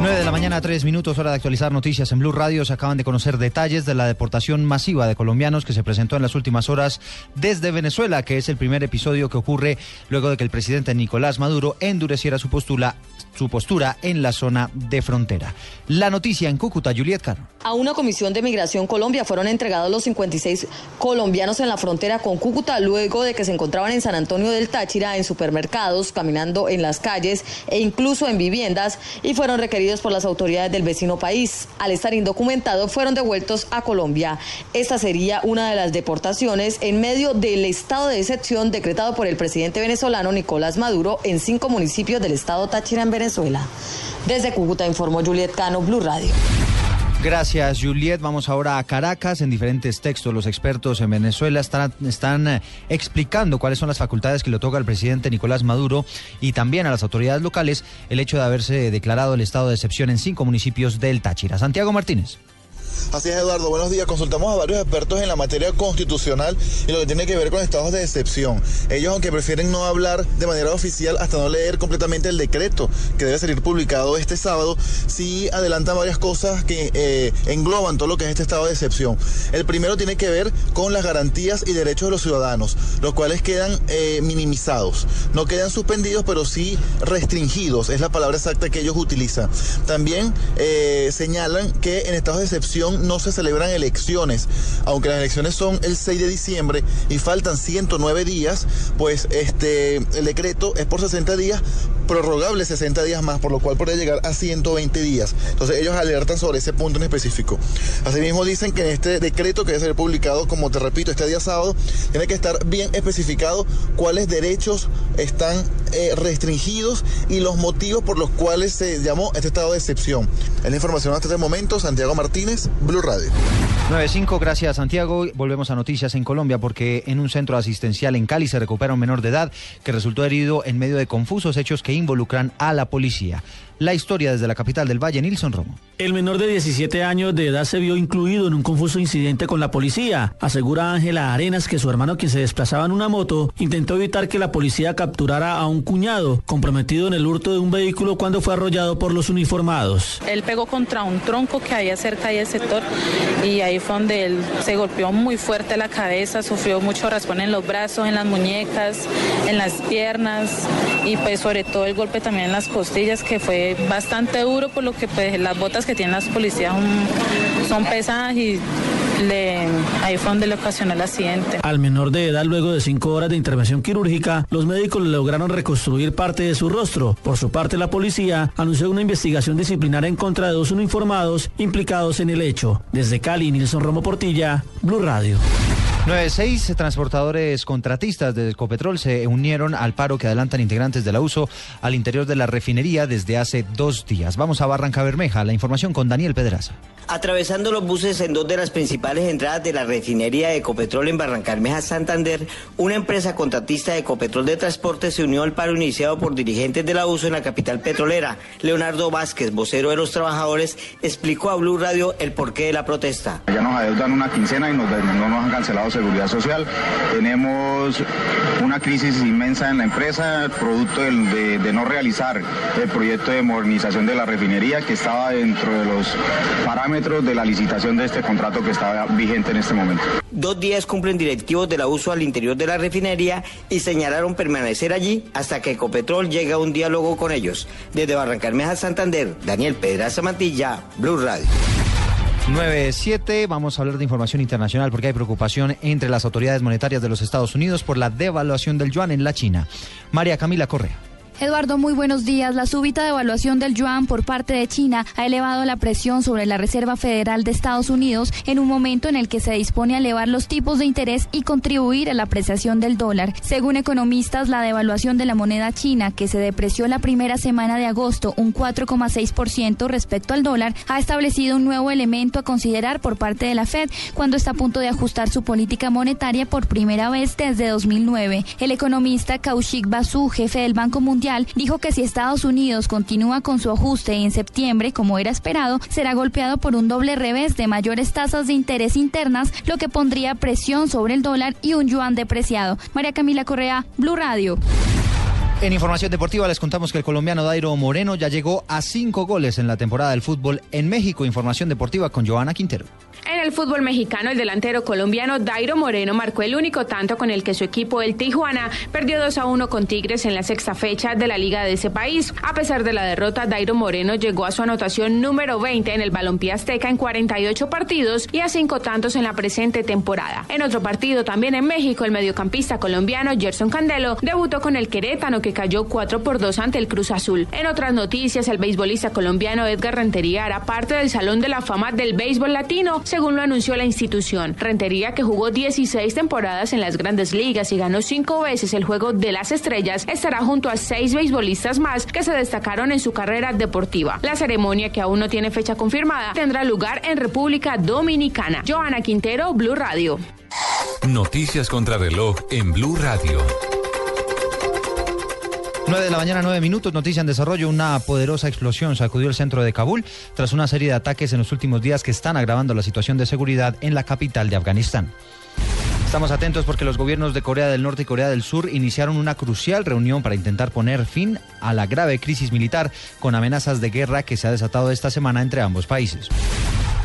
9 de la mañana, 3 minutos, hora de actualizar noticias en Blue Radio. Se acaban de conocer detalles de la deportación masiva de colombianos que se presentó en las últimas horas desde Venezuela, que es el primer episodio que ocurre luego de que el presidente Nicolás Maduro endureciera su postura, su postura en la zona de frontera. La noticia en Cúcuta, Juliet Caro. A una comisión de migración Colombia fueron entregados los 56 colombianos en la frontera con Cúcuta luego de que se encontraban en San Antonio del Táchira, en supermercados, caminando en las calles e incluso en viviendas y fueron requeridos por las autoridades del vecino país. Al estar indocumentados fueron devueltos a Colombia. Esta sería una de las deportaciones en medio del estado de excepción decretado por el presidente venezolano Nicolás Maduro en cinco municipios del estado Táchira en Venezuela. Desde Cúcuta informó Juliet Cano, Blue Radio. Gracias, Juliet. Vamos ahora a Caracas. En diferentes textos, los expertos en Venezuela están, eh, explicando cuáles son las facultades que le toca al presidente Nicolás Maduro y también a las autoridades locales el hecho de haberse declarado el estado de excepción en cinco municipios del Táchira. Santiago Martínez. Así es, Eduardo. Buenos días. Consultamos a varios expertos en la materia constitucional y lo que tiene que ver con estados de excepción. Ellos, aunque prefieren no hablar de manera oficial hasta no leer completamente el decreto que debe salir publicado este sábado, sí adelantan varias cosas que eh, engloban todo lo que es este estado de excepción. El primero tiene que ver con las garantías y derechos de los ciudadanos, los cuales quedan eh, minimizados. No quedan suspendidos, pero sí restringidos. Es la palabra exacta que ellos utilizan. También eh, señalan que en estados de excepción no se celebran elecciones, aunque las elecciones son el 6 de diciembre y faltan 109 días, pues este el decreto es por 60 días, prorrogable 60 días más, por lo cual podría llegar a 120 días. Entonces ellos alertan sobre ese punto en específico. Asimismo dicen que en este decreto que debe ser publicado, como te repito, este día sábado, tiene que estar bien especificado cuáles derechos están eh, restringidos y los motivos por los cuales se llamó este estado de excepción. Es la información hasta este momento. Santiago Martínez, Blue Radio. 9.5, gracias Santiago. Volvemos a noticias en Colombia porque en un centro asistencial en Cali se recupera un menor de edad que resultó herido en medio de confusos hechos que involucran a la policía. La historia desde la capital del Valle, Nilson Romo. El menor de 17 años de edad se vio incluido en un confuso incidente con la policía. Asegura Ángela Arenas que su hermano, quien se desplazaba en una moto, intentó evitar que la policía capturara a un cuñado comprometido en el hurto de un vehículo cuando fue arrollado por los uniformados. Él pegó contra un tronco que había cerca del sector y ahí fue donde él se golpeó muy fuerte la cabeza, sufrió mucho raspón en los brazos, en las muñecas, en las piernas y pues sobre todo el golpe también en las costillas que fue bastante duro por lo que pues las botas que tienen las policías son, pesadas y le, ahí fue donde le ocasionó el accidente. Al menor de edad, luego de cinco horas de intervención quirúrgica, los médicos le lograron reconstruir parte de su rostro. Por su parte, la policía anunció una investigación disciplinaria en contra de dos uniformados implicados en el hecho. Desde Cali, Nilson Romo Portilla, Blue Radio. 96 transportadores contratistas de Ecopetrol se unieron al paro que adelantan integrantes de la uso al interior de la refinería desde hace dos días. Vamos a Barranca Bermeja, la información con Daniel Pedraza. Atravesando los buses en dos de las principales entradas de la refinería de Ecopetrol en Barranca Bermeja, Santander, una empresa contratista de Ecopetrol de Transporte se unió al paro iniciado por dirigentes de la uso en la capital petrolera. Leonardo Vázquez, vocero de los trabajadores, explicó a Blue Radio el porqué de la protesta. Ya nos adeudan una quincena y nos, no nos han cancelado seguridad social. Tenemos una crisis inmensa en la empresa, producto de, no realizar el proyecto de modernización de la refinería que estaba dentro de los parámetros de la licitación de este contrato que está vigente en este momento. Dos días cumplen directivos de la uso al interior de la refinería y señalaron permanecer allí hasta que Ecopetrol llegue a un diálogo con ellos. Desde Barrancarmeja, Santander, Daniel Pedraza Mantilla, Blue Radio. 9-7, vamos a hablar de información internacional porque hay preocupación entre las autoridades monetarias de los Estados Unidos por la devaluación del yuan en la China. María Camila Correa. Eduardo, muy buenos días. La súbita devaluación del yuan por parte de China ha elevado la presión sobre la Reserva Federal de Estados Unidos en un momento en el que se dispone a elevar los tipos de interés y contribuir a la apreciación del dólar. Según economistas, la devaluación de la moneda china, que se depreció la primera semana de agosto un 4,6% respecto al dólar, ha establecido un nuevo elemento a considerar por parte de la Fed cuando está a punto de ajustar su política monetaria por primera vez desde 2009. El economista Kaushik Basu, jefe del Banco Mundial, dijo que si Estados Unidos continúa con su ajuste en septiembre, como era esperado, será golpeado por un doble revés de mayores tasas de interés internas, lo que pondría presión sobre el dólar y un yuan depreciado. María Camila Correa, Blue Radio. En información deportiva les contamos que el colombiano Dairo Moreno ya llegó a cinco goles en la temporada del fútbol en México. Información deportiva con Joana Quintero. El fútbol mexicano, el delantero colombiano Dairo Moreno marcó el único tanto con el que su equipo, el Tijuana, perdió 2 a 1 con Tigres en la sexta fecha de la liga de ese país. A pesar de la derrota, Dairo Moreno llegó a su anotación número 20 en el Balompié Azteca en 48 partidos y a cinco tantos en la presente temporada. En otro partido, también en México, el mediocampista colombiano Gerson Candelo debutó con el Querétano que cayó 4 por 2 ante el Cruz Azul. En otras noticias, el beisbolista colombiano Edgar Rentería hará parte del Salón de la Fama del Béisbol Latino según anunció la institución. Rentería, que jugó 16 temporadas en las grandes ligas y ganó cinco veces el juego de las estrellas, estará junto a seis beisbolistas más que se destacaron en su carrera deportiva. La ceremonia, que aún no tiene fecha confirmada, tendrá lugar en República Dominicana. Joana Quintero, Blue Radio. Noticias contra reloj en Blue Radio. 9 de la mañana, 9 minutos, noticia en desarrollo. Una poderosa explosión sacudió el centro de Kabul tras una serie de ataques en los últimos días que están agravando la situación de seguridad en la capital de Afganistán. Estamos atentos porque los gobiernos de Corea del Norte y Corea del Sur iniciaron una crucial reunión para intentar poner fin a la grave crisis militar con amenazas de guerra que se ha desatado esta semana entre ambos países.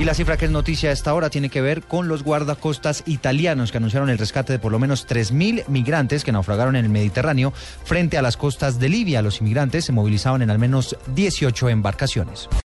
Y la cifra que es noticia a esta hora tiene que ver con los guardacostas italianos que anunciaron el rescate de por lo menos 3.000 migrantes que naufragaron en el Mediterráneo frente a las costas de Libia. Los inmigrantes se movilizaban en al menos 18 embarcaciones.